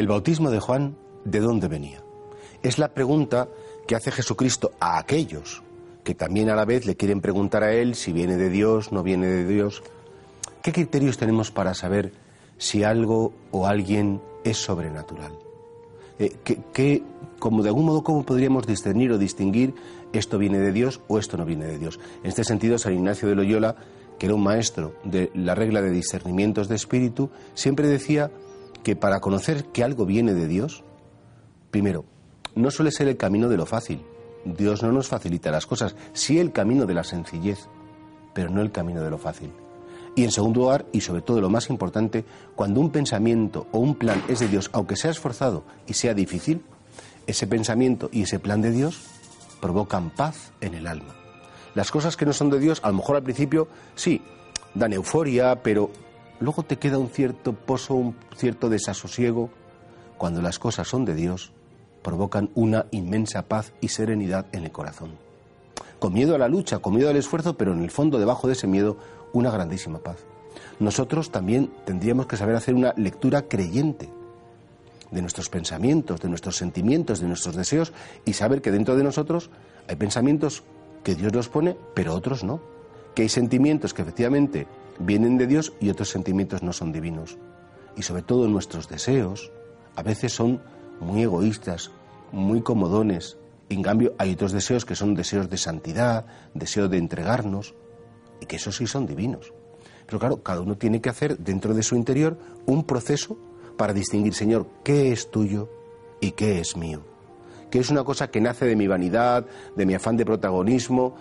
El bautismo de Juan, ¿de dónde venía? Es la pregunta que hace Jesucristo a aquellos que también a la vez le quieren preguntar a él si viene de Dios, no viene de Dios. ¿Qué criterios tenemos para saber si algo o alguien es sobrenatural? Eh, ¿qué, como de algún modo, cómo podríamos discernir o distinguir esto viene de Dios o esto no viene de Dios? En este sentido, San Ignacio de Loyola, que era un maestro de la regla de discernimientos de espíritu, siempre decía que para conocer que algo viene de Dios, primero, no suele ser el camino de lo fácil. Dios no nos facilita las cosas, sí el camino de la sencillez, pero no el camino de lo fácil. Y en segundo lugar, y sobre todo lo más importante, cuando un pensamiento o un plan es de Dios, aunque sea esforzado y sea difícil, ese pensamiento y ese plan de Dios provocan paz en el alma. Las cosas que no son de Dios, a lo mejor al principio sí, dan euforia, pero luego te queda un cierto pozo, un cierto desasosiego. Cuando las cosas son de Dios, provocan una inmensa paz y serenidad en el corazón. Con miedo a la lucha, con miedo al esfuerzo, pero en el fondo, debajo de ese miedo, una grandísima paz. Nosotros también tendríamos que saber hacer una lectura creyente de nuestros pensamientos, de nuestros sentimientos, de nuestros deseos y saber que dentro de nosotros hay pensamientos que Dios nos pone, pero otros no. Que hay sentimientos que efectivamente vienen de Dios y otros sentimientos no son divinos. Y sobre todo nuestros deseos a veces son muy egoístas, muy comodones. En cambio, hay otros deseos que son deseos de santidad, deseos de entregarnos, y que esos sí son divinos. Pero claro, cada uno tiene que hacer dentro de su interior un proceso para distinguir, Señor, qué es tuyo y qué es mío. Que es una cosa que nace de mi vanidad, de mi afán de protagonismo,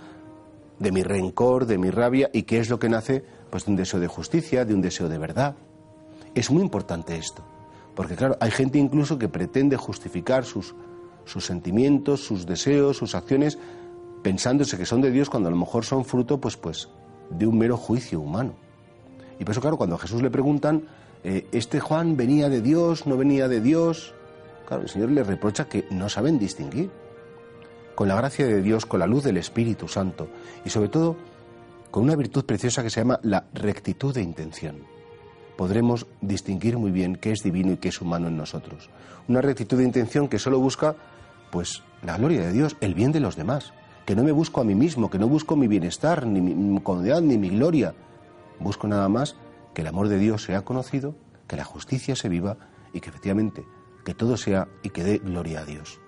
de mi rencor, de mi rabia, y qué es lo que nace pues de un deseo de justicia, de un deseo de verdad. Es muy importante esto. Porque claro, hay gente incluso que pretende justificar sus, sus sentimientos, sus deseos, sus acciones, pensándose que son de Dios cuando a lo mejor son fruto pues, pues, de un mero juicio humano. Y por eso, claro, cuando a Jesús le preguntan, eh, ¿este Juan venía de Dios, no venía de Dios? Claro, el Señor le reprocha que no saben distinguir. Con la gracia de Dios, con la luz del Espíritu Santo y sobre todo con una virtud preciosa que se llama la rectitud de intención podremos distinguir muy bien qué es divino y qué es humano en nosotros. Una rectitud de intención que solo busca, pues, la gloria de Dios, el bien de los demás. Que no me busco a mí mismo, que no busco mi bienestar, ni mi comodidad, ni mi gloria. Busco nada más que el amor de Dios sea conocido, que la justicia se viva y que efectivamente que todo sea y que dé gloria a Dios.